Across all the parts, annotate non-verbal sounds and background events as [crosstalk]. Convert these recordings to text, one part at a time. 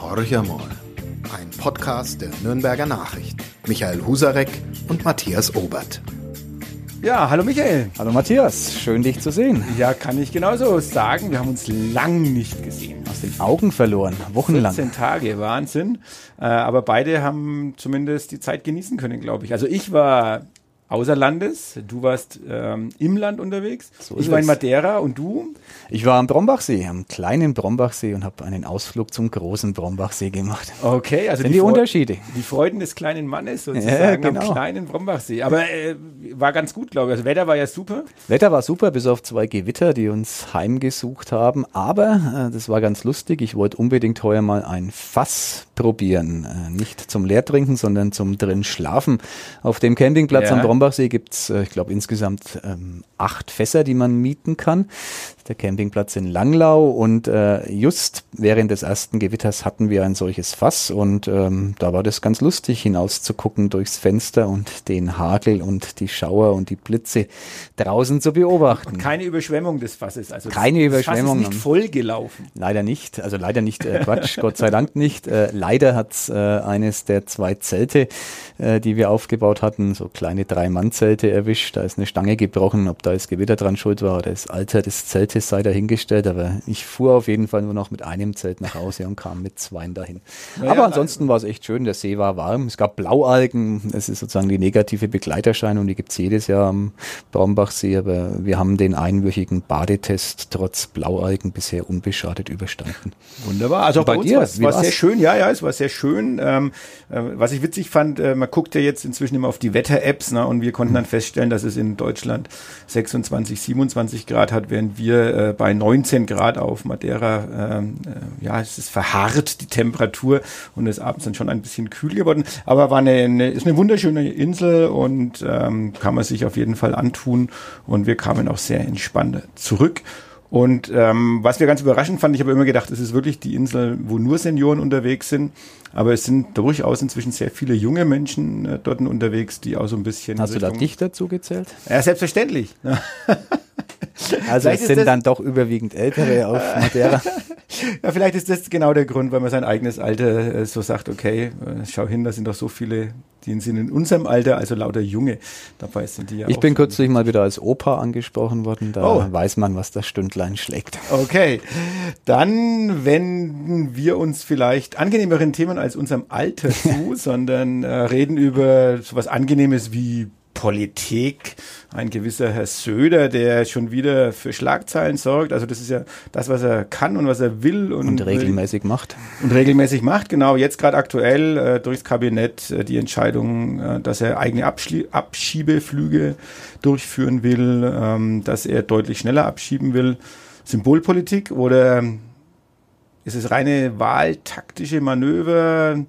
Horcher mal. Ein Podcast der Nürnberger Nachricht. Michael Husarek und Matthias Obert. Ja, hallo Michael. Hallo Matthias, schön dich zu sehen. Ja, kann ich genauso sagen. Wir haben uns lang nicht gesehen. Aus den Augen verloren, wochenlang. 14 Tage, Wahnsinn. Äh, aber beide haben zumindest die Zeit genießen können, glaube ich. Also ich war außer Landes. Du warst ähm, im Land unterwegs. So ich war in. Madeira und du? Ich war am Brombachsee, am kleinen Brombachsee und habe einen Ausflug zum großen Brombachsee gemacht. Okay, also Sind die Freu- Unterschiede? Die Freuden des kleinen Mannes sozusagen Ja, genau. am kleinen Brombachsee. Aber äh, war ganz gut, glaube ich. Also Wetter war ja super. Wetter war super, bis auf zwei Gewitter, die uns heimgesucht haben. Aber äh, das war ganz lustig. Ich wollte unbedingt heuer mal ein Fass probieren. Äh, nicht zum Leertrinken, sondern zum drin schlafen. Auf dem Campingplatz Ja. am Brombachsee gibt's, äh, ich glaube, insgesamt ähm, acht Fässer, die man mieten kann. Der Campingplatz in Langlau und äh, just während des ersten Gewitters hatten wir ein solches Fass und ähm, da war das ganz lustig hinauszugucken durchs Fenster und den Hagel und die Schauer und die Blitze draußen zu beobachten. Keine Überschwemmung des Fasses. Also Keine das, Das Fass Überschwemmung. ist nicht voll gelaufen. Leider nicht, also leider nicht, äh, Quatsch, [laughs] Gott sei Dank nicht. Äh, leider hat's äh, eines der zwei Zelte, äh, die wir aufgebaut hatten, so kleine Drei-Mann-Zelte erwischt. Da ist eine Stange gebrochen, ob da das Gewitter dran schuld war oder das Alter des Zeltes sei dahingestellt. Aber ich fuhr auf jeden Fall nur noch mit einem Zelt nach Hause und kam mit zweien dahin. Naja, Aber ansonsten war es echt schön, der See war warm. Es gab Blaualgen, das ist sozusagen die negative Begleiterscheinung, die gibt's jedes Jahr am Braumbachsee. Aber wir haben den einwöchigen Badetest trotz Blaualgen bisher unbeschadet überstanden. Wunderbar. Also auch Und bei bei uns dir, war es war sehr schön. Ja, ja, es war sehr schön. Ähm, äh, was ich witzig fand, äh, man guckt ja jetzt inzwischen immer auf die Wetter-Apps ne, und wir konnten dann feststellen, dass es in Deutschland 26, 27 Grad hat, während wir äh, bei 19 Grad auf Madeira, ähm, äh, ja, es ist verharrt, die Temperatur und es ist abends dann schon ein bisschen kühl geworden. Aber war eine, eine, ist eine wunderschöne Insel und ähm, kann man sich auf jeden Fall antun und wir kamen auch sehr entspannt zurück. Und ähm, was wir ganz überraschend fand, ich habe immer gedacht, es ist wirklich die Insel, wo nur Senioren unterwegs sind. Aber es sind durchaus inzwischen sehr viele junge Menschen äh, dort unterwegs, die auch so ein bisschen. Hast du da Richtung- dich dazu gezählt? Ja, selbstverständlich. [laughs] [laughs] Also Vielleicht es sind dann doch überwiegend Ältere [laughs] auf Madeira. [laughs] Ja, vielleicht ist das genau der Grund, weil man sein eigenes Alter äh, so sagt, okay, äh, schau hin, da sind doch so viele, die sind in unserem Alter, also lauter Junge. Dabei sind die ja Ich bin so- kürzlich mal wieder als Opa angesprochen worden. Da Oh. weiß man, was das Stündlein schlägt. Okay, dann wenden wir uns vielleicht angenehmeren Themen als unserem Alter zu, sondern äh, reden über sowas Angenehmes wie Politik. Ein gewisser Herr Söder, der schon wieder für Schlagzeilen sorgt. Also das ist ja das, was er kann und was er will und, Und regelmäßig macht. und regelmäßig macht. Genau, jetzt gerade aktuell äh, durchs Kabinett äh, die Entscheidung, äh, dass er eigene Abschli Abschiebeflüge durchführen will, ähm, dass er deutlich schneller abschieben will. Symbolpolitik oder ähm, ist es reine wahltaktische Manöver?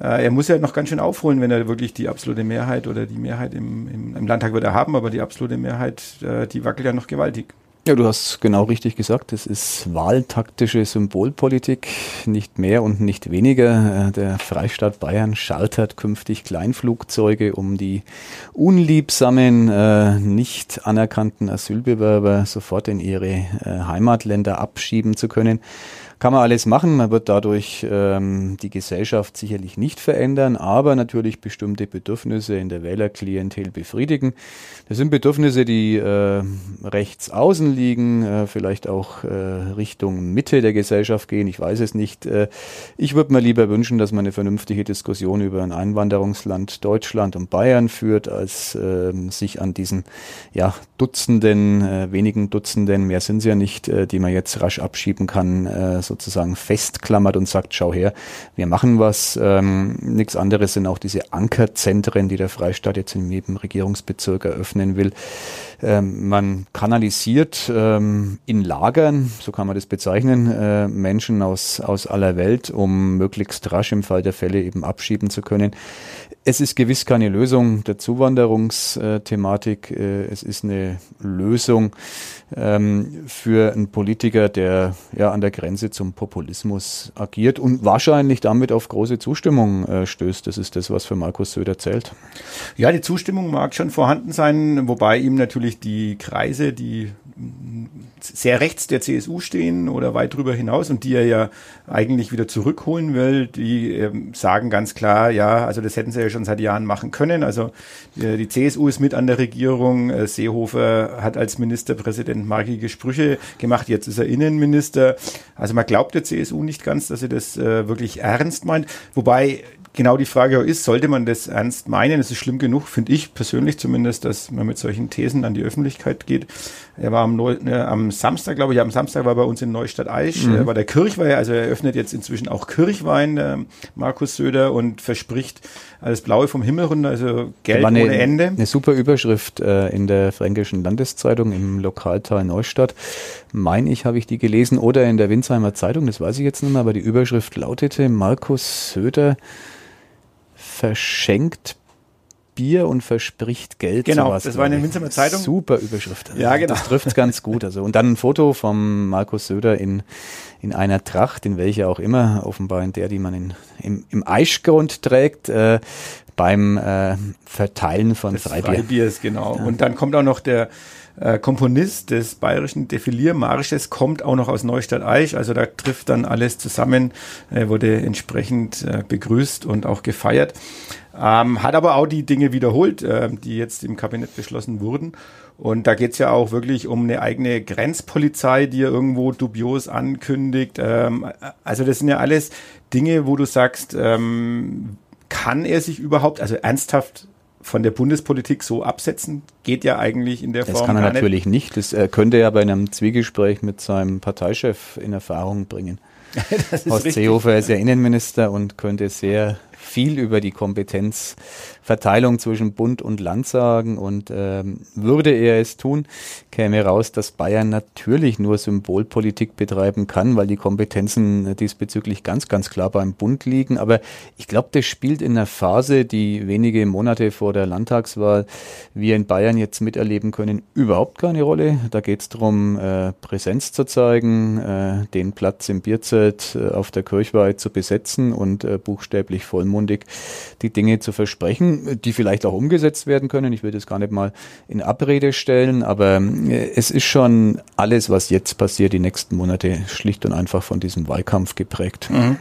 Äh, er muss ja noch ganz schön aufholen, wenn er wirklich die absolute Mehrheit oder die Mehrheit im, im, im Landtag wird er haben, aber die absolute Mehrheit, äh, die wackelt ja noch gewaltig. Ja, du hast genau richtig gesagt. Es ist wahltaktische Symbolpolitik, nicht mehr und nicht weniger. Äh, Der Freistaat Bayern chartert künftig Kleinflugzeuge, um die unliebsamen, nicht anerkannten Asylbewerber sofort in ihre Heimatländer abschieben zu können. Kann man alles machen, man wird dadurch ähm, die Gesellschaft sicherlich nicht verändern, aber natürlich bestimmte Bedürfnisse in der Wählerklientel befriedigen. Das sind Bedürfnisse, die äh, rechts außen liegen, äh, vielleicht auch äh, Richtung Mitte der Gesellschaft gehen, ich weiß es nicht. Äh, ich würde mir lieber wünschen, dass man eine vernünftige Diskussion über ein Einwanderungsland Deutschland und Bayern führt, als äh, sich an diesen ja, Dutzenden, äh, wenigen Dutzenden, mehr sind es ja nicht, äh, die man jetzt rasch abschieben kann, äh, sozusagen festklammert und sagt, schau her, wir machen was. Ähm, nichts anderes sind auch diese Ankerzentren, die der Freistaat jetzt in jedem Regierungsbezirk eröffnen will. Ähm, man kanalisiert ähm, in Lagern, so kann man das bezeichnen, äh, Menschen aus, aus aller Welt, um möglichst rasch im Fall der Fälle eben abschieben zu können. Es ist gewiss keine Lösung der Zuwanderungsthematik. Äh, es ist eine Lösung ähm, für einen Politiker, der ja an der Grenze zum Populismus agiert und wahrscheinlich damit auf große Zustimmung äh, stößt. Das ist das, was für Markus Söder zählt. Ja, die Zustimmung mag schon vorhanden sein, wobei ihm natürlich die Kreise, die sehr rechts der CSU stehen oder weit drüber hinaus und die er ja eigentlich wieder zurückholen will, die ähm, sagen ganz klar, ja, also das hätten sie ja schon seit Jahren machen können. Also äh, die CSU ist mit an der Regierung. Äh, Seehofer hat als Ministerpräsident markige Sprüche gemacht. Jetzt ist er Innenminister. Also man glaubt der CSU nicht ganz, dass sie das äh, wirklich ernst meint. Wobei genau die Frage ist, sollte man das ernst meinen? Es ist schlimm genug, finde ich persönlich zumindest, dass man mit solchen Thesen an die Öffentlichkeit geht. Er war am, Neu äh, am Samstag, glaube ich, am Samstag war bei uns in Neustadt Aisch, mhm. war der Kirchweih, also er öffnet jetzt inzwischen auch Kirchwein, äh, Markus Söder, und verspricht alles Blaue vom Himmel runter, also Geld eine, ohne Ende. Eine super Überschrift äh, in der Fränkischen Landeszeitung im Lokalteil Neustadt. Meine ich, habe ich die gelesen, oder in der Winsheimer Zeitung, das weiß ich jetzt nicht mehr, aber die Überschrift lautete, Markus Söder verschenkt Bier und verspricht Geld. Genau, sowas, das war eine Winzheimer Zeitung. Super Überschrift. Also ja, genau. Das trifft es ganz gut. Also und dann ein Foto vom Markus Söder in in einer Tracht, in welcher auch immer, offenbar in der, die man in, im, im Eichgrund trägt, äh, beim äh, Verteilen von des Freibier. Freibiers, genau. Ja. Und dann kommt auch noch der äh, Komponist des bayerischen Defiliermarsches kommt auch noch aus Neustadt Eich, also da trifft dann alles zusammen, äh, wurde entsprechend äh, begrüßt und auch gefeiert. Ähm, hat aber auch die Dinge wiederholt, äh, die jetzt im Kabinett beschlossen wurden. Und da geht's ja auch wirklich um eine eigene Grenzpolizei, die er irgendwo dubios ankündigt. Ähm, also das sind ja alles Dinge, wo du sagst, ähm, kann er sich überhaupt, also ernsthaft von der Bundespolitik so absetzen? Geht ja eigentlich in der das Form. Das kann er natürlich nicht. Das äh, könnte er bei einem Zwiegespräch mit seinem Parteichef in Erfahrung bringen. [laughs] Horst Seehofer ist ja Innenminister und könnte sehr viel über die Kompetenzverteilung zwischen Bund und Land sagen. Und ähm, würde er es tun, käme raus, dass Bayern natürlich nur Symbolpolitik betreiben kann, weil die Kompetenzen diesbezüglich ganz, ganz klar beim Bund liegen. Aber ich glaube, das spielt in einer Phase, die wenige Monate vor der Landtagswahl wir in Bayern jetzt miterleben können, überhaupt keine Rolle. Da geht es darum, äh, Präsenz zu zeigen, äh, den Platz im Bierzelt äh, auf der Kirchweih zu besetzen und äh, buchstäblich vollmundig vollmundig die Dinge zu versprechen, die vielleicht auch umgesetzt werden können. Ich will das gar nicht mal in Abrede stellen, aber äh, es ist schon alles, was jetzt passiert, die nächsten Monate schlicht und einfach von diesem Wahlkampf geprägt. Mhm.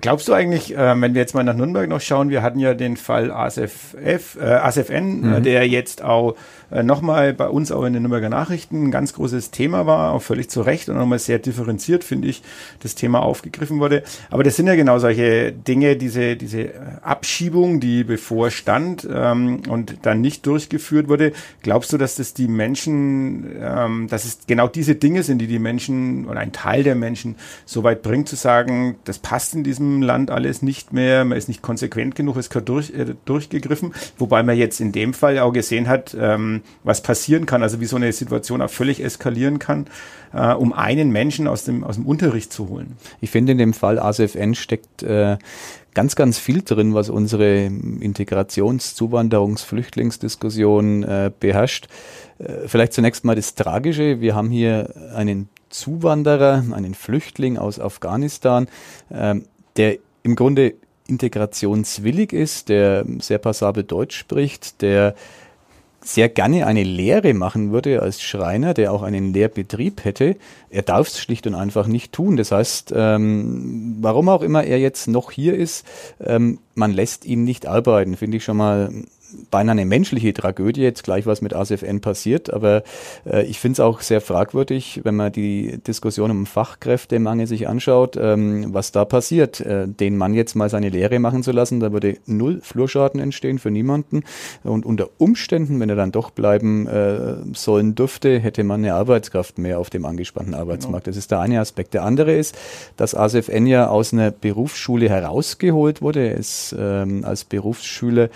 Glaubst du eigentlich, äh, wenn wir jetzt mal nach Nürnberg noch schauen, wir hatten ja den Fall ASFF, äh, ASFN, mhm. äh, der jetzt auch äh, nochmal bei uns auch in den Nürnberger Nachrichten ein ganz großes Thema war, auch völlig zu Recht und nochmal sehr differenziert, finde ich, das Thema aufgegriffen wurde. Aber das sind ja genau solche Dinge, diese, diese Abschiebung, die bevorstand ähm, und dann nicht durchgeführt wurde. Glaubst du, dass das die Menschen, ähm, dass es genau diese Dinge sind, die die Menschen oder ein Teil der Menschen so weit bringt, zu sagen, das passt in diesem Land alles nicht mehr, man ist nicht konsequent genug, es gehört durch, äh, durchgegriffen, wobei man jetzt in dem Fall auch gesehen hat, ähm, was passieren kann, also wie so eine Situation auch völlig eskalieren kann, äh, um einen Menschen aus dem, aus dem Unterricht zu holen. Ich finde, in dem Fall ASFN steckt äh, ganz, ganz viel drin, was unsere Integrations-, Zuwanderungs-, Flüchtlingsdiskussion äh, beherrscht. Äh, vielleicht zunächst mal das Tragische. Wir haben hier einen Zuwanderer, einen Flüchtling aus Afghanistan, äh, der im Grunde integrationswillig ist, der sehr passabel Deutsch spricht, der sehr gerne eine Lehre machen würde als Schreiner, der auch einen Lehrbetrieb hätte. Er darf es schlicht und einfach nicht tun. Das heißt, ähm, warum auch immer er jetzt noch hier ist, ähm, man lässt ihn nicht arbeiten, finde ich schon mal beinahe eine menschliche Tragödie, jetzt gleich was mit ASFN passiert, aber äh, ich finde es auch sehr fragwürdig, wenn man die Diskussion um Fachkräftemangel sich anschaut, ähm, was da passiert. Äh, den Mann jetzt mal seine Lehre machen zu lassen, da würde null Flurschaden entstehen für niemanden und unter Umständen, wenn er dann doch bleiben äh, sollen dürfte, hätte man eine Arbeitskraft mehr auf dem angespannten Arbeitsmarkt. Genau. Das ist der eine Aspekt. Der andere ist, dass ASFN ja aus einer Berufsschule herausgeholt wurde. Er ist ähm, als Berufsschüler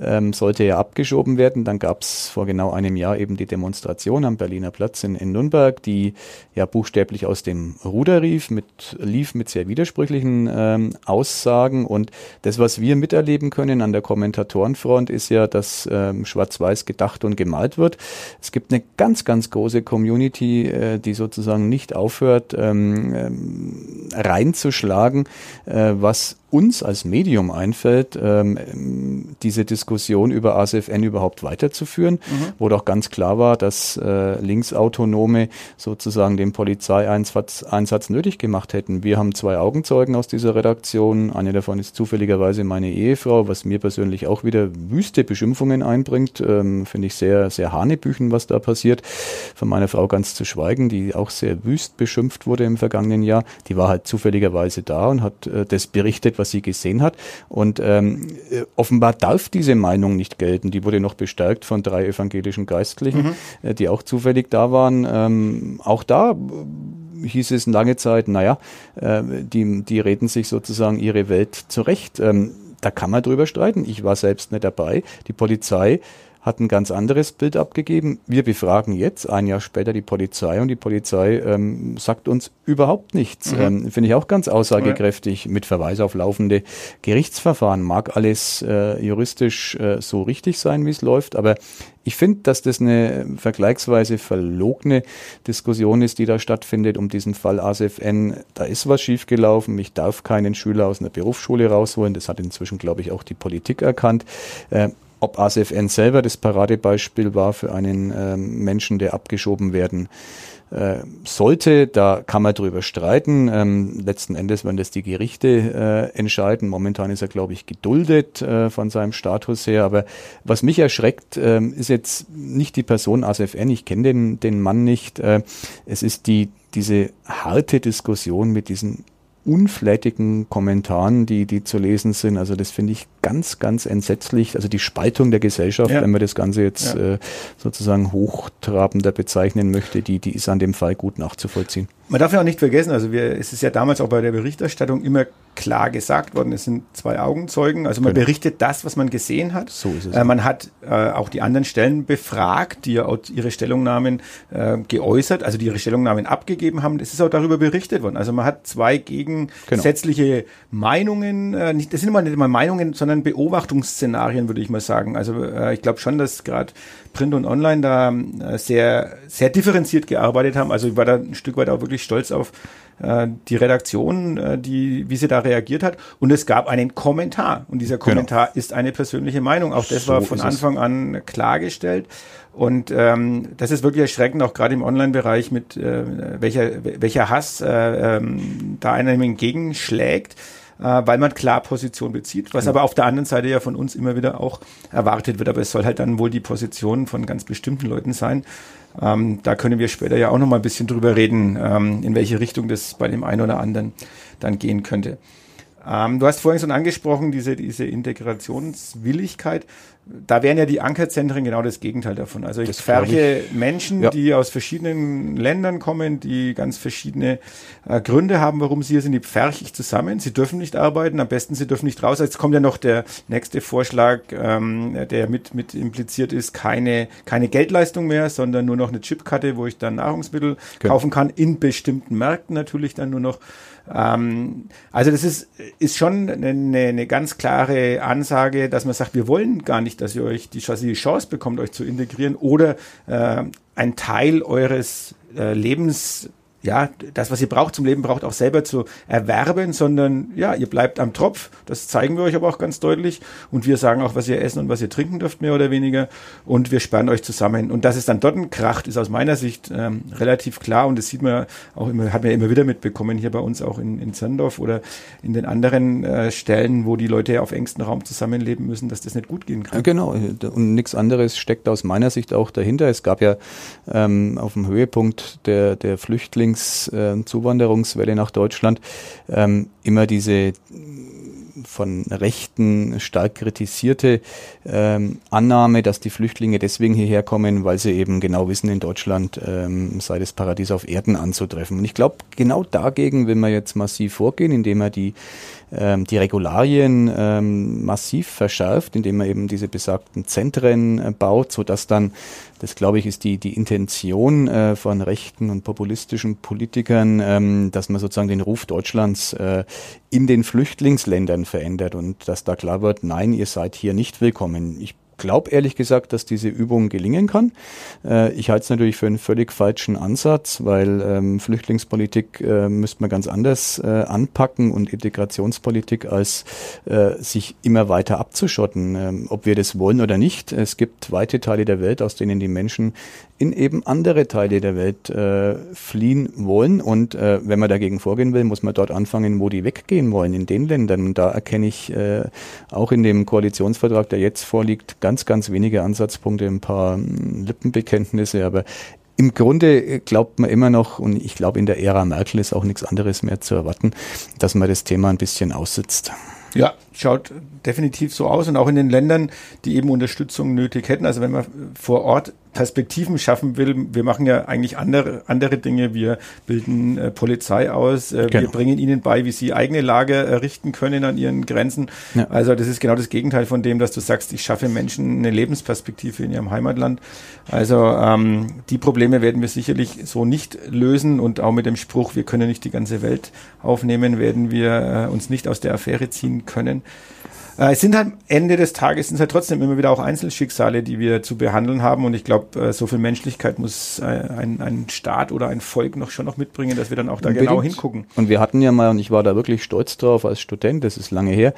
ähm, sollte ja abgeschoben werden. Dann gab es vor genau einem Jahr eben die Demonstration am Berliner Platz in, in Nürnberg, die ja buchstäblich aus dem Ruder rief, mit, lief mit sehr widersprüchlichen ähm, Aussagen. Und das, was wir miterleben können an der Kommentatorenfront, ist ja, dass ähm, schwarz-weiß gedacht und gemalt wird. Es gibt eine ganz, ganz große Community, äh, die sozusagen nicht aufhört, ähm, ähm, reinzuschlagen, äh, was uns als Medium einfällt, ähm, diese Diskussion über ASFN überhaupt weiterzuführen, mhm. wo doch ganz klar war, dass äh, Linksautonome sozusagen den Polizeieinsatz Einsatz nötig gemacht hätten. Wir haben zwei Augenzeugen aus dieser Redaktion. Eine davon ist zufälligerweise meine Ehefrau, was mir persönlich auch wieder wüste Beschimpfungen einbringt. Ähm, Finde ich sehr, sehr hanebüchen, was da passiert. Von meiner Frau ganz zu schweigen, die auch sehr wüst beschimpft wurde im vergangenen Jahr. Die war halt zufälligerweise da und hat äh, das berichtet, was sie gesehen hat. Und ähm, äh, offenbar darf diese Meinung nicht gelten. Die wurde noch bestärkt von drei evangelischen Geistlichen, mhm. äh, die auch zufällig da waren. Ähm, auch da äh, hieß es lange Zeit, naja, äh, die, die reden sich sozusagen ihre Welt zurecht. Ähm, da kann man drüber streiten. Ich war selbst nicht dabei. Die Polizei hat ein ganz anderes Bild abgegeben. Wir befragen jetzt, ein Jahr später, die Polizei und die Polizei ähm, sagt uns überhaupt nichts. Mhm. Ähm, Finde ich auch ganz aussagekräftig mit Verweis auf laufende Gerichtsverfahren. Mag alles äh, juristisch äh, so richtig sein, wie es läuft, aber ich finde, dass das eine vergleichsweise verlogene Diskussion ist, die da stattfindet um diesen Fall ASFN. Da ist was schiefgelaufen. Ich darf keinen Schüler aus einer Berufsschule rausholen. Das hat inzwischen, glaube ich, auch die Politik erkannt. Äh, ob ASFN selber das Paradebeispiel war für einen äh, Menschen, der abgeschoben werden äh, sollte, da kann man drüber streiten. Ähm, letzten Endes werden das die Gerichte äh, entscheiden. Momentan ist er, glaube ich, geduldet äh, von seinem Status her. Aber was mich erschreckt, äh, ist jetzt nicht die Person ASFN. Ich kenne den, den Mann nicht. Äh, es ist die, diese harte Diskussion mit diesen unflätigen Kommentaren, die, die zu lesen sind. Also das finde ich ganz, ganz entsetzlich. Also die Spaltung der Gesellschaft, ja. wenn man das Ganze jetzt ja. äh, sozusagen hochtrabender bezeichnen möchte, die, die ist an dem Fall gut nachzuvollziehen. Man darf ja auch nicht vergessen, also wir, es ist ja damals auch bei der Berichterstattung immer klar gesagt worden, es sind zwei Augenzeugen. Also man genau. berichtet das, was man gesehen hat. So ist es. Äh, man hat äh, auch die anderen Stellen befragt, die ja auch ihre Stellungnahmen äh, geäußert, also die ihre Stellungnahmen abgegeben haben. Es ist auch darüber berichtet worden. Also man hat zwei gegensätzliche genau. Meinungen, äh, nicht, das sind immer nicht immer Meinungen, sondern Beobachtungsszenarien, würde ich mal sagen. Also äh, ich glaube schon, dass gerade Print und Online da äh, sehr, sehr differenziert gearbeitet haben. Also ich war da ein Stück weit auch wirklich stolz auf äh, die Redaktion, äh, die, wie sie da reagiert hat. Und es gab einen Kommentar. Und dieser genau. Kommentar genau. ist eine persönliche Meinung. Auch das so war von Anfang an klargestellt. Und ähm, das ist wirklich erschreckend, auch gerade im Online-Bereich, mit äh, welcher, welcher Hass äh, ähm, da einem entgegenschlägt äh, weil man klar Position bezieht, was ja. aber auf der anderen Seite ja von uns immer wieder auch erwartet wird. Aber es soll halt dann wohl die Position von ganz bestimmten Leuten sein. Ähm, da können wir später ja auch noch mal ein bisschen drüber reden, ähm, in welche Richtung das bei dem einen oder anderen dann gehen könnte. Ähm, du hast vorhin schon angesprochen, diese, diese Integrationswilligkeit da wären ja die Ankerzentren genau das Gegenteil davon. Also ich das pferche Menschen, ja. die aus verschiedenen Ländern kommen, die ganz verschiedene äh, Gründe haben, warum sie hier sind, die pferche ich zusammen. Sie dürfen nicht arbeiten, am besten sie dürfen nicht raus. Jetzt kommt ja noch der nächste Vorschlag, ähm, der mit, mit impliziert ist, keine, keine Geldleistung mehr, sondern nur noch eine Chipkarte, wo ich dann Nahrungsmittel genau. kaufen kann, in bestimmten Märkten natürlich dann nur noch. Ähm, also das ist, ist schon eine, eine ganz klare Ansage, dass man sagt, wir wollen gar nicht, dass ihr euch die, die Chance bekommt, euch zu integrieren oder äh, ein Teil eures äh, Lebens ja, das, was ihr braucht zum Leben, braucht auch selber zu erwerben, sondern ja, ihr bleibt am Tropf. Das zeigen wir euch aber auch ganz deutlich. Und wir sagen auch, was ihr essen und was ihr trinken dürft, mehr oder weniger. Und wir sperren euch zusammen. Und dass es dann dort kracht, ist aus meiner Sicht ähm, relativ klar. Und das sieht man auch immer, hat man ja immer wieder mitbekommen, hier bei uns auch in, in Zerndorf oder in den anderen äh, Stellen, wo die Leute auf engstem Raum zusammenleben müssen, dass das nicht gut gehen kann. Genau. Und nichts anderes steckt aus meiner Sicht auch dahinter. Es gab ja ähm, auf dem Höhepunkt der, der Flüchtlinge Flüchtlingszuwanderungswelle äh, nach Deutschland ähm, immer diese von Rechten stark kritisierte ähm, Annahme, dass die Flüchtlinge deswegen hierher kommen, weil sie eben genau wissen, in Deutschland ähm, sei das Paradies auf Erden anzutreffen. Und ich glaube, genau dagegen will man jetzt massiv vorgehen, indem er die ähm, die Regularien ähm, massiv verschärft, indem man eben diese besagten Zentren äh, baut, so dass dann, das glaube ich, ist die, die Intention äh, von rechten und populistischen Politikern, ähm, dass man sozusagen den Ruf Deutschlands äh, in den Flüchtlingsländern verändert und dass da klar wird, nein, ihr seid hier nicht willkommen. Ich glaube ehrlich gesagt, dass diese Übung gelingen kann. Äh, ich halte es natürlich für einen völlig falschen Ansatz, weil ähm, Flüchtlingspolitik äh, müsste man ganz anders äh, anpacken und Integrationspolitik als äh, sich immer weiter abzuschotten, ähm, ob wir das wollen oder nicht. Es gibt weite Teile der Welt, aus denen die Menschen in eben andere Teile der Welt äh, fliehen wollen. Und äh, wenn man dagegen vorgehen will, muss man dort anfangen, wo die weggehen wollen, in den Ländern. Und da erkenne ich auch in dem Koalitionsvertrag, der jetzt vorliegt, ganz, ganz wenige Ansatzpunkte, ein paar hm, Lippenbekenntnisse. Aber im Grunde glaubt man immer noch, und ich glaube, in der Ära Merkel ist auch nichts anderes mehr zu erwarten, dass man das Thema ein bisschen aussitzt. Ja, schaut definitiv so aus und auch in den Ländern, die eben Unterstützung nötig hätten. Also wenn man vor Ort Perspektiven schaffen will, wir machen ja eigentlich andere, andere Dinge. Wir bilden äh, Polizei aus, äh, genau. wir bringen ihnen bei, wie sie eigene Lager errichten können an ihren Grenzen. Ja. Also das ist genau das Gegenteil von dem, dass du sagst, ich schaffe Menschen eine Lebensperspektive in ihrem Heimatland. Also ähm, die Probleme werden wir sicherlich so nicht lösen und auch mit dem Spruch, wir können nicht die ganze Welt aufnehmen, werden wir äh, uns nicht aus der Affäre ziehen können. Äh, es sind halt Ende des Tages sind halt trotzdem immer wieder auch Einzelschicksale, die wir zu behandeln haben. Und ich glaube, äh, so viel Menschlichkeit muss äh, ein, ein Staat oder ein Volk noch schon noch mitbringen, dass wir dann auch da Unbedingt. genau hingucken. Und wir hatten ja mal, und ich war da wirklich stolz drauf als Student, das ist lange her,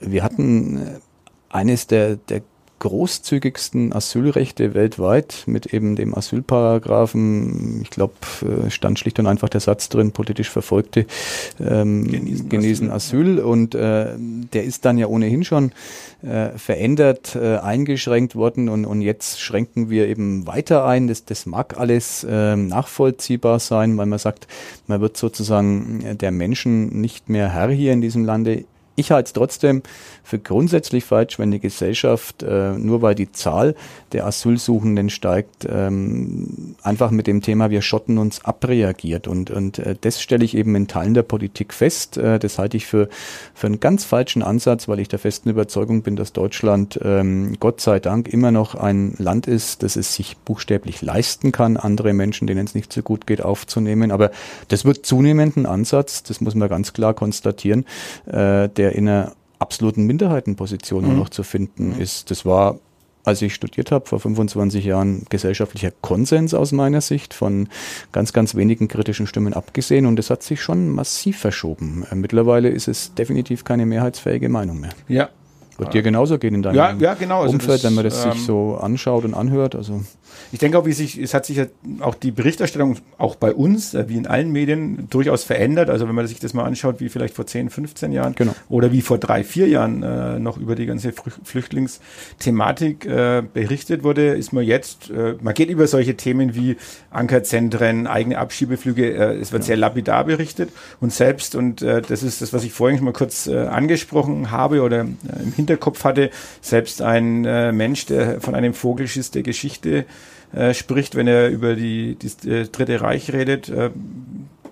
wir hatten eines der, der großzügigsten Asylrechte weltweit mit eben dem Asylparagraphen. Ich glaube, äh, stand schlicht und einfach der Satz drin, politisch Verfolgte ähm, genießen, genießen Asyl. Asyl. Und äh, der ist dann ja ohnehin schon äh, verändert, äh, eingeschränkt worden und, und jetzt schränken wir eben weiter ein. Das, das mag alles äh, nachvollziehbar sein, weil man sagt, man wird sozusagen äh, der Menschen nicht mehr Herr hier in diesem Lande. Ich halte es trotzdem für grundsätzlich falsch, wenn die Gesellschaft, äh, nur weil die Zahl der Asylsuchenden steigt, ähm, einfach mit dem Thema wir schotten uns abreagiert. Und, und äh, das stelle ich eben in Teilen der Politik fest. Äh, das halte ich für, für einen ganz falschen Ansatz, weil ich der festen Überzeugung bin, dass Deutschland ähm, Gott sei Dank immer noch ein Land ist, das es sich buchstäblich leisten kann, andere Menschen, denen es nicht so gut geht, aufzunehmen. Aber das wird zunehmend ein Ansatz, das muss man ganz klar konstatieren, äh, der in einer absoluten Minderheitenposition mhm. noch zu finden mhm. ist. Das war als ich studiert habe, vor 25 Jahren gesellschaftlicher Konsens aus meiner Sicht, von ganz, ganz wenigen kritischen Stimmen abgesehen. Und das hat sich schon massiv verschoben. Äh, mittlerweile ist es definitiv keine mehrheitsfähige Meinung mehr. Ja. Wird dir genauso gehen in deinem ja, ja, genau. also Umfeld, das, wenn man das ähm, sich so anschaut und anhört? Also ich denke auch, wie sich, es hat sich ja auch die Berichterstattung auch bei uns, äh, wie in allen Medien, durchaus verändert. Also wenn man sich das mal anschaut, wie vielleicht vor 10, 15 Jahren genau. oder wie vor drei, vier Jahren äh, noch über die ganze Flüchtlingsthematik äh, berichtet wurde, ist man jetzt, äh, man geht über solche Themen wie Ankerzentren, eigene Abschiebeflüge, äh, es wird ja. sehr lapidar berichtet und selbst, und äh, das ist das, was ich vorhin schon mal kurz angesprochen habe oder im Hinterkopf hatte, selbst ein äh, Mensch, der von einem Vogelschiss der Geschichte äh, spricht, wenn er über die, die äh, Dritte Reich redet, äh,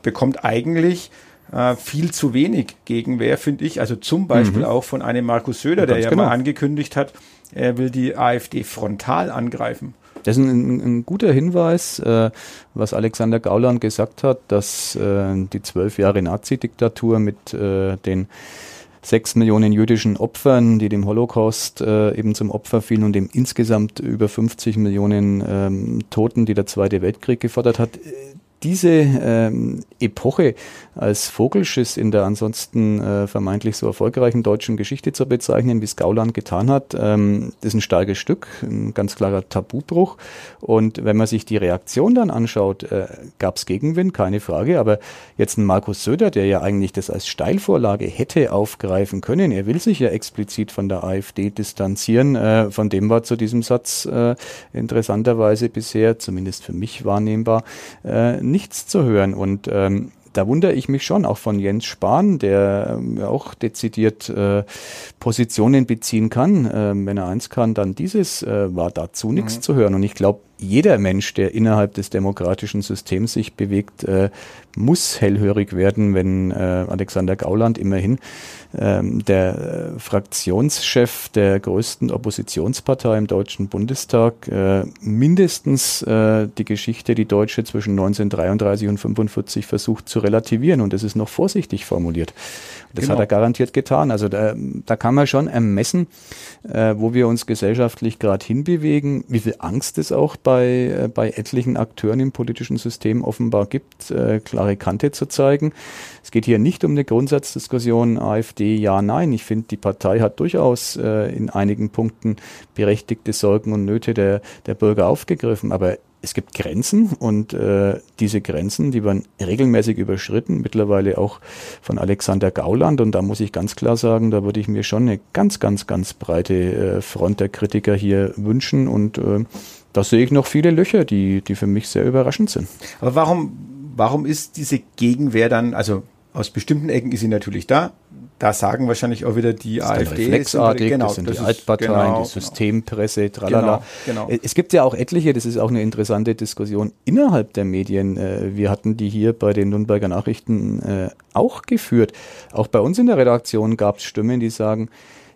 bekommt eigentlich äh, viel zu wenig Gegenwehr, finde ich. Also zum Beispiel mhm. auch von einem Markus Söder, der ja genau. mal angekündigt hat, er will die AfD frontal angreifen. Das ist ein, ein guter Hinweis, äh, was Alexander Gauland gesagt hat, dass äh, die zwölf Jahre Nazi-Diktatur mit äh, den sechs Millionen jüdischen Opfern, die dem Holocaust äh, eben zum Opfer fielen und dem insgesamt über 50 Millionen ähm, Toten, die der Zweite Weltkrieg gefordert hat, diese ähm, Epoche als Vogelschiss in der ansonsten äh, vermeintlich so erfolgreichen deutschen Geschichte zu bezeichnen, wie es Gauland getan hat, ähm, ist ein starkes Stück, ein ganz klarer Tabubruch. Und wenn man sich die Reaktion dann anschaut, äh, gab es Gegenwind, keine Frage. Aber jetzt ein Markus Söder, der ja eigentlich das als Steilvorlage hätte aufgreifen können, er will sich ja explizit von der AfD distanzieren. Äh, von dem war zu diesem Satz äh, interessanterweise bisher, zumindest für mich wahrnehmbar, äh, nichts zu hören. Und ähm, da wundere ich mich schon auch von Jens Spahn, der ähm, auch dezidiert äh, Positionen beziehen kann. Ähm, wenn er eins kann, dann dieses äh, war dazu nichts mhm. zu hören. Und ich glaube, jeder Mensch, der innerhalb des demokratischen Systems sich bewegt, äh, muss hellhörig werden, wenn äh, Alexander Gauland immerhin ähm, der äh, Fraktionschef der größten Oppositionspartei im Deutschen Bundestag äh, mindestens äh, die Geschichte, die Deutsche zwischen 1933 und 1945 versucht zu relativieren. Und das ist noch vorsichtig formuliert. Das genau. hat er garantiert getan. Also da, da kann man schon ermessen, äh, wo wir uns gesellschaftlich gerade hinbewegen, wie viel Angst es auch bei, äh, bei etlichen Akteuren im politischen System offenbar gibt, äh, klare Kante zu zeigen. Es geht hier nicht um eine Grundsatzdiskussion AfD, ja, nein. Ich finde, die Partei hat durchaus äh, in einigen Punkten berechtigte Sorgen und Nöte der, der Bürger aufgegriffen. Aber es gibt Grenzen und äh, diese Grenzen, die werden regelmäßig überschritten, mittlerweile auch von Alexander Gauland. Und da muss ich ganz klar sagen, da würde ich mir schon eine ganz, ganz, ganz breite äh, Front der Kritiker hier wünschen. Und äh, da sehe ich noch viele Löcher, die, die für mich sehr überraschend sind. Aber warum, warum ist diese Gegenwehr dann, also aus bestimmten Ecken ist sie natürlich da, da sagen wahrscheinlich auch wieder die das AfD. Reflexartig, genau, das sind das die Altparteien, genau, die genau. Systempresse, tralala. Genau, genau. Es gibt ja auch etliche, das ist auch eine interessante Diskussion innerhalb der Medien. Äh, wir hatten die hier bei den Nürnberger Nachrichten äh, auch geführt. Auch bei uns in der Redaktion gab es Stimmen, die sagen,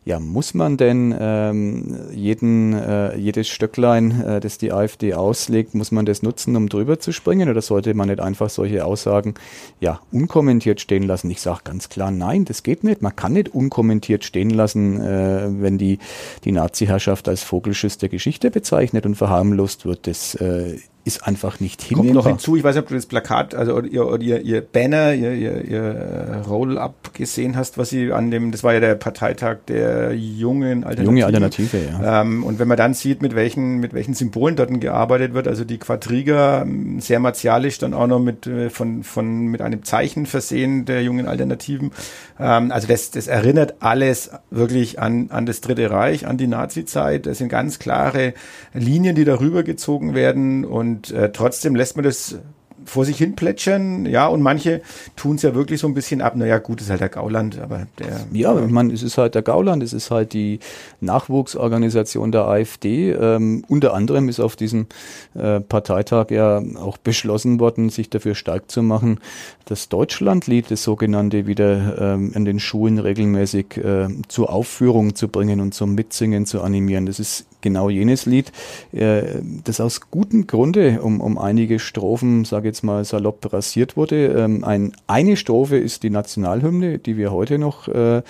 ja, muss man denn ähm, jeden, äh, jedes Stöcklein, äh, das die AfD auslegt, muss man das nutzen, um drüber zu springen? Oder sollte man nicht einfach solche Aussagen ja unkommentiert stehen lassen? Ich sage ganz klar, nein, das geht nicht. Man kann nicht unkommentiert stehen lassen, äh, wenn die, die Nazi-Herrschaft als Vogelschiss der Geschichte bezeichnet und verharmlost wird. Das äh, ist einfach nicht hinnehmbar. Kommt noch hinzu, ich weiß nicht, ob du das Plakat, also ihr, ihr, ihr Banner, ihr, ihr, ihr Roll-Up gesehen hast, was sie an dem, das war ja der Parteitag der jungen Alternative. Junge Alternative, ja. Ähm, und wenn man dann sieht, mit welchen, mit welchen Symbolen dort gearbeitet wird, also die Quadriga, sehr martialisch, dann auch noch mit, äh, von, von, mit einem Zeichen versehen der jungen Alternativen. Ähm, also das, das erinnert alles wirklich an, an das Dritte Reich, an die Nazi-Zeit. Das sind ganz klare Linien, die darüber gezogen werden und und äh, trotzdem lässt man das vor sich hin plätschern, ja, und manche tun es ja wirklich so ein bisschen ab. Naja, gut, ist halt der Gauland, aber der. Ja, ich meine, es ist halt der Gauland, es ist halt die Nachwuchsorganisation der AfD. Ähm, unter anderem ist auf diesem äh, Parteitag ja auch beschlossen worden, sich dafür stark zu machen, das Deutschlandlied, das sogenannte, wieder ähm, in den Schulen regelmäßig äh, zur Aufführung zu bringen und zum Mitsingen zu animieren. Das ist genau jenes Lied, äh, das aus gutem Grunde um, um einige Strophen, sage jetzt mal salopp, rasiert wurde. Ähm, ein, eine Strophe ist die Nationalhymne, die wir heute noch äh,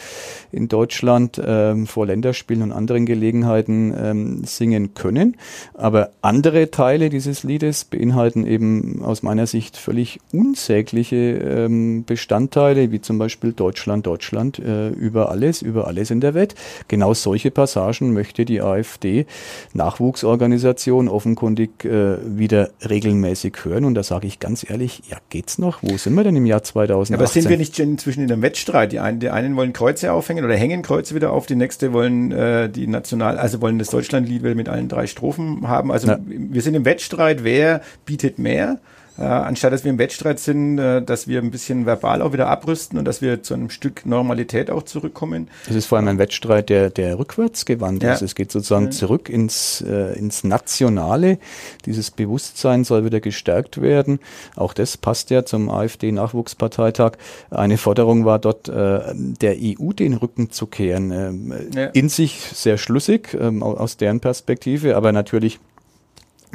in Deutschland äh, vor Länderspielen und anderen Gelegenheiten ähm, singen können. Aber andere Teile dieses Liedes beinhalten eben aus meiner Sicht völlig unsägliche ähm, Bestandteile, wie zum Beispiel Deutschland, Deutschland, äh, über alles, über alles in der Welt. Genau solche Passagen möchte die AfD Nachwuchsorganisation offenkundig äh, wieder regelmäßig hören. Und da sage ich ganz ehrlich, ja, geht's noch? Wo sind wir denn im Jahr 2018? aber sind wir nicht inzwischen in einem Wettstreit? Die einen, die einen wollen Kreuze aufhängen oder hängen Kreuze wieder auf, die nächste wollen äh, die National, also wollen das Deutschlandlied mit allen drei Strophen haben. Also Na. wir sind im Wettstreit, wer bietet mehr? Äh, anstatt dass wir im Wettstreit sind, äh, dass wir ein bisschen verbal auch wieder abrüsten und dass wir zu einem Stück Normalität auch zurückkommen. Es ist vor allem ein Wettstreit, der, der rückwärts gewandt ja. ist. Es geht sozusagen zurück ins, äh, ins Nationale. Dieses Bewusstsein soll wieder gestärkt werden. Auch das passt ja zum AfD-Nachwuchsparteitag. Eine Forderung war dort, äh, der EU den Rücken zu kehren. Ähm, ja. In sich sehr schlüssig ähm, aus deren Perspektive, aber natürlich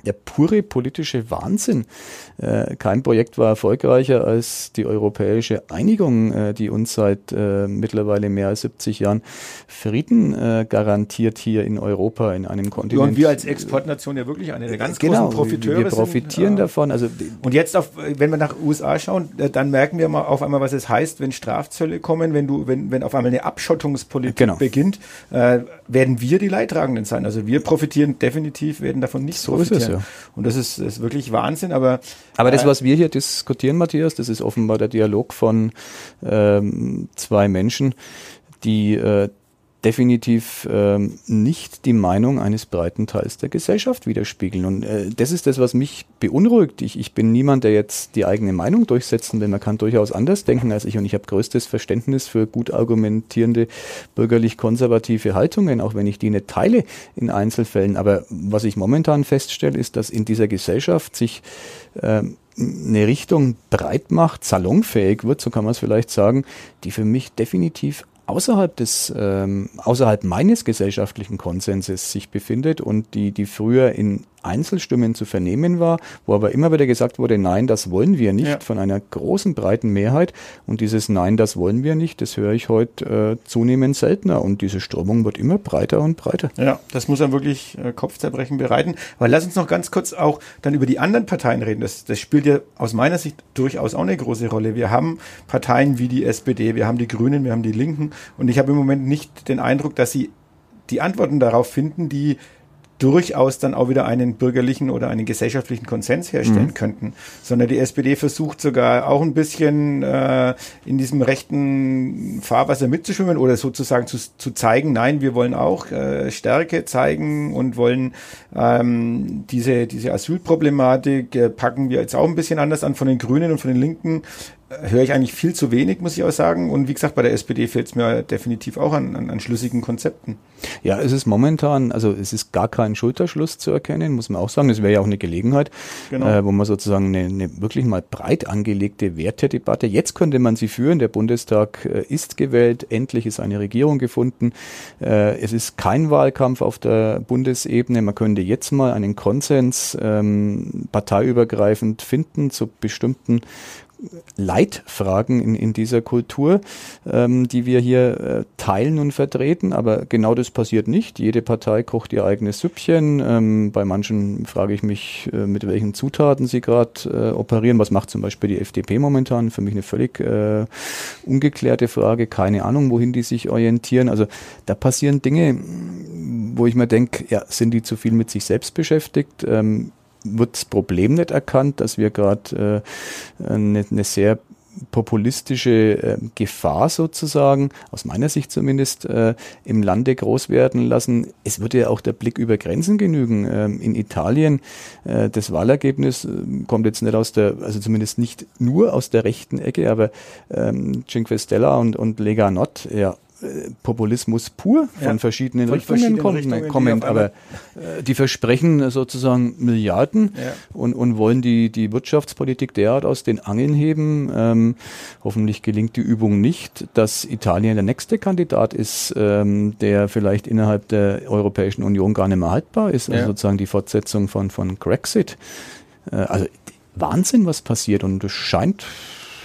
der pure politische Wahnsinn. Äh, kein Projekt war erfolgreicher als die europäische Einigung, äh, die uns seit äh, mittlerweile mehr als 70 Jahren Frieden garantiert hier in Europa, in einem Kontinent. Ja, und wir als Exportnation ja wirklich eine der ganz genau, großen Profiteure wir profitieren sind. davon. Also und jetzt, auf, wenn wir nach USA schauen, dann merken wir mal auf einmal, was es heißt, wenn Strafzölle kommen, wenn du, wenn, wenn auf einmal eine Abschottungspolitik genau. beginnt, werden wir die Leidtragenden sein. Also wir profitieren definitiv, werden davon nicht so profitieren. Ja. Und das ist, ist wirklich Wahnsinn, aber. Aber das, äh, was wir hier diskutieren, Matthias, das ist offenbar der Dialog von ähm, zwei Menschen, die äh, definitiv ähm, nicht die Meinung eines breiten Teils der Gesellschaft widerspiegeln. Und äh, das ist das, was mich beunruhigt. Ich, ich bin niemand, der jetzt die eigene Meinung durchsetzen will. Man kann durchaus anders denken als ich und ich habe größtes Verständnis für gut argumentierende bürgerlich-konservative Haltungen, auch wenn ich die nicht teile in Einzelfällen. Aber was ich momentan feststelle, ist, dass in dieser Gesellschaft sich äh, eine Richtung breit macht, salonfähig wird, so kann man es vielleicht sagen, die für mich definitiv außerhalb des, ähm, außerhalb meines gesellschaftlichen Konsenses sich befindet und die, die früher in Einzelstimmen zu vernehmen war, wo aber immer wieder gesagt wurde, nein, das wollen wir nicht, ja. von einer großen, breiten Mehrheit. Und dieses Nein, das wollen wir nicht, das höre ich heute äh, zunehmend seltener. Und diese Strömung wird immer breiter und breiter. Ja, das muss dann wirklich äh, Kopfzerbrechen bereiten. Aber lass uns noch ganz kurz auch dann über die anderen Parteien reden. Das, das spielt ja aus meiner Sicht durchaus auch eine große Rolle. Wir haben Parteien wie die SPD, wir haben die Grünen, wir haben die Linken. Und ich habe im Moment nicht den Eindruck, dass sie die Antworten darauf finden, die durchaus dann auch wieder einen bürgerlichen oder einen gesellschaftlichen Konsens herstellen mhm. könnten, sondern die SPD versucht sogar auch ein bisschen äh, in diesem rechten Fahrwasser mitzuschwimmen oder sozusagen zu, zu zeigen, nein, wir wollen auch äh, Stärke zeigen und wollen ähm, diese, diese Asylproblematik äh, packen wir jetzt auch ein bisschen anders an von den Grünen und von den Linken höre ich eigentlich viel zu wenig, muss ich auch sagen. Und wie gesagt, bei der SPD fehlt es mir definitiv auch an, an, an, schlüssigen Konzepten. Ja, es ist momentan, also es ist gar kein Schulterschluss zu erkennen, muss man auch sagen. Das wäre ja auch eine Gelegenheit, genau. äh, wo man sozusagen eine, eine, wirklich mal breit angelegte Wertedebatte, jetzt könnte man sie führen. Der Bundestag äh, ist gewählt, endlich ist eine Regierung gefunden. Äh, es ist kein Wahlkampf auf der Bundesebene. Man könnte jetzt mal einen Konsens ähm, parteiübergreifend finden zu bestimmten Leitfragen in, in dieser Kultur, ähm, die wir hier äh, teilen und vertreten. Aber genau das passiert nicht. Jede Partei kocht ihr eigenes Süppchen. Ähm, bei manchen frage ich mich, äh, mit welchen Zutaten sie gerade äh, operieren. Was macht zum Beispiel die FDP momentan? Für mich eine völlig äh, ungeklärte Frage. Keine Ahnung, wohin die sich orientieren. Also da passieren Dinge, wo ich mir denke, ja, sind die zu viel mit sich selbst beschäftigt? Ähm, wird das Problem nicht erkannt, dass wir gerade äh, eine, sehr populistische äh, Gefahr sozusagen, aus meiner Sicht zumindest, äh, im Lande groß werden lassen. Es würde ja auch der Blick über Grenzen genügen. Ähm, in Italien, äh, das Wahlergebnis äh, kommt jetzt nicht aus der, also zumindest nicht nur aus der rechten Ecke, aber ähm, Cinque Stella und, und Lega Nord, ja, Populismus pur von ja, verschiedenen von Richtungen, verschiedenen kommen, Richtungen kommen aber äh, die versprechen sozusagen Milliarden ja. und, und wollen die, die Wirtschaftspolitik derart aus den Angeln heben. Ähm, hoffentlich gelingt die Übung nicht, dass Italien der nächste Kandidat ist, ähm, der vielleicht innerhalb der Europäischen Union gar nicht mehr haltbar ist, also ja. sozusagen die Fortsetzung von, von Brexit. Äh, also Wahnsinn, was passiert und das scheint,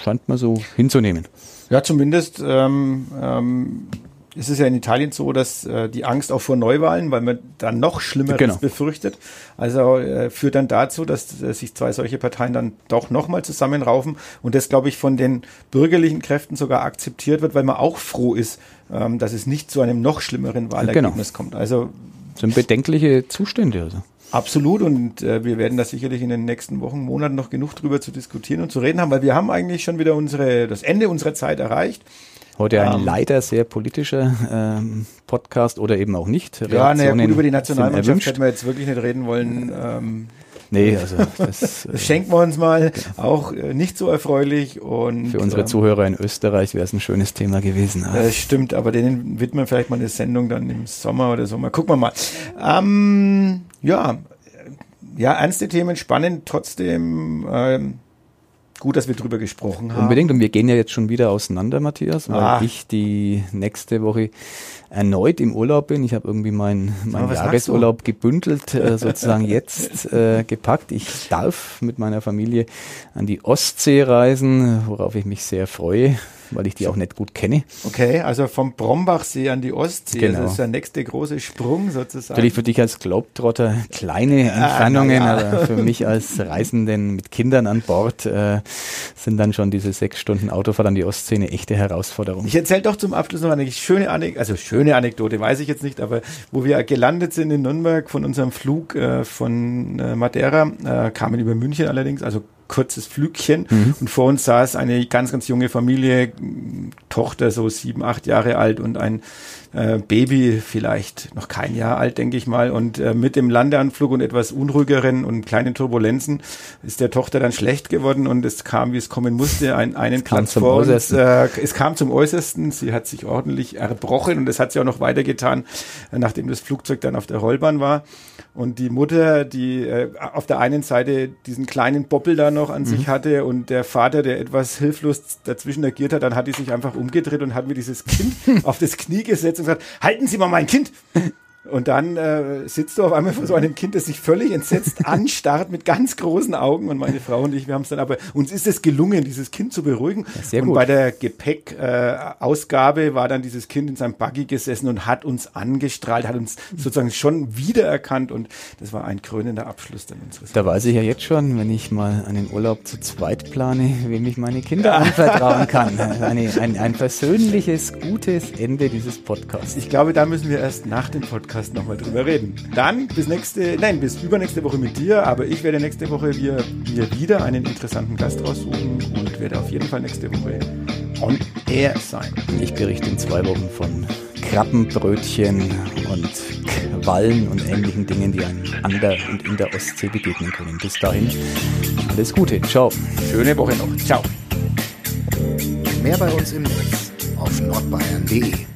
scheint man so hinzunehmen. Ja, zumindest ähm, ähm, ist es ja in Italien so, dass äh, die Angst auch vor Neuwahlen, weil man dann noch Schlimmeres genau. befürchtet, also äh, führt dann dazu, dass äh, sich zwei solche Parteien dann doch nochmal zusammenraufen und das, glaube ich, von den bürgerlichen Kräften sogar akzeptiert wird, weil man auch froh ist, ähm, dass es nicht zu einem noch schlimmeren Wahlergebnis genau. kommt. Also sind bedenkliche Zustände. Also. Absolut und äh, wir werden da sicherlich in den nächsten Wochen, Monaten noch genug drüber zu diskutieren und zu reden haben, weil wir haben eigentlich schon wieder unsere, das Ende unserer Zeit erreicht. Heute ein ähm, leider sehr politischer ähm, Podcast oder eben auch nicht. Ja, naja, gut, über die Nationalmannschaft hätten wir jetzt wirklich nicht reden wollen. Ähm, Nee, also das, [laughs] das schenken wir uns mal. Auch äh, nicht so erfreulich. Und, Für unsere ähm, Zuhörer in Österreich wäre es ein schönes Thema gewesen. Das stimmt, aber denen widmen vielleicht mal eine Sendung dann im Sommer oder so. Mal gucken wir mal. Ähm, ja, ja, ernste Themen, spannend, trotzdem. Ähm, Gut, dass wir drüber gesprochen haben. Unbedingt. Und wir gehen ja jetzt schon wieder auseinander, Matthias, weil ah. ich die nächste Woche erneut im Urlaub bin. Ich habe irgendwie meinen mein Jahresurlaub gebündelt, äh, sozusagen jetzt äh, gepackt. Ich darf mit meiner Familie an die Ostsee reisen, worauf ich mich sehr freue weil ich die auch nicht gut kenne. Okay, also vom Brombachsee an die Ostsee, genau. das ist der nächste große Sprung sozusagen. Natürlich für dich als Globetrotter kleine ah, Entfernungen, ah, ja. aber für mich als Reisenden mit Kindern an Bord äh, sind dann schon diese sechs Stunden Autofahrt an die Ostsee eine echte Herausforderung. Ich erzähle doch zum Abschluss noch eine schöne Anekdote, also schöne Anekdote, weiß ich jetzt nicht, aber wo wir gelandet sind in Nürnberg von unserem Flug äh, von äh, Madeira, äh, kamen über München allerdings, also kurzes Flügchen mhm. und vor uns saß eine ganz, ganz junge Familie, Tochter so sieben, acht Jahre alt und ein äh, Baby, vielleicht noch kein Jahr alt, denke ich mal. Und äh, mit dem Landeanflug und etwas unruhigeren und kleinen Turbulenzen ist der Tochter dann schlecht geworden und es kam, wie es kommen musste, ein, einen Platz vor uns. Äh, es kam zum Äußersten. Sie hat sich ordentlich erbrochen und es hat sie auch noch weitergetan, äh, nachdem das Flugzeug dann auf der Rollbahn war. Und die Mutter, die äh, auf der einen Seite diesen kleinen Boppel da noch an mhm. sich hatte und der Vater, der etwas hilflos dazwischen agiert hat, dann hat die sich einfach umgedreht und hat mir dieses Kind [laughs] auf das Knie gesetzt gesagt, halten Sie mal mein Kind. Und dann äh, sitzt du auf einmal vor so einem Kind, das sich völlig entsetzt [laughs] anstarrt mit ganz großen Augen. Und meine Frau und ich, wir haben es dann aber, uns ist es gelungen, dieses Kind zu beruhigen. sehr und gut. bei der Gepäckausgabe äh, war dann dieses Kind in seinem Buggy gesessen und hat uns angestrahlt, hat uns sozusagen schon wiedererkannt. Und das war ein krönender Abschluss dann unseres Da weiß ich ja jetzt schon, wenn ich mal einen Urlaub zu zweit plane, wem ich meine Kinder anvertrauen kann. [laughs] Eine, ein, ein persönliches, gutes Ende dieses Podcasts. Ich glaube, da müssen wir erst nach dem Podcast Podcast nochmal drüber reden. Dann bis nächste, nein, bis übernächste Woche mit dir, aber ich werde nächste Woche mir, mir wieder einen interessanten Gast raussuchen und werde auf jeden Fall nächste Woche on air sein. Ich berichte in zwei Wochen von Krabbenbrötchen und Quallen und ähnlichen Dingen, die einem an der und in der Ostsee begegnen können. Bis dahin, alles Gute. Ciao. Schöne Woche noch. Ciao. Mehr bei uns im Netz auf nordbayern.de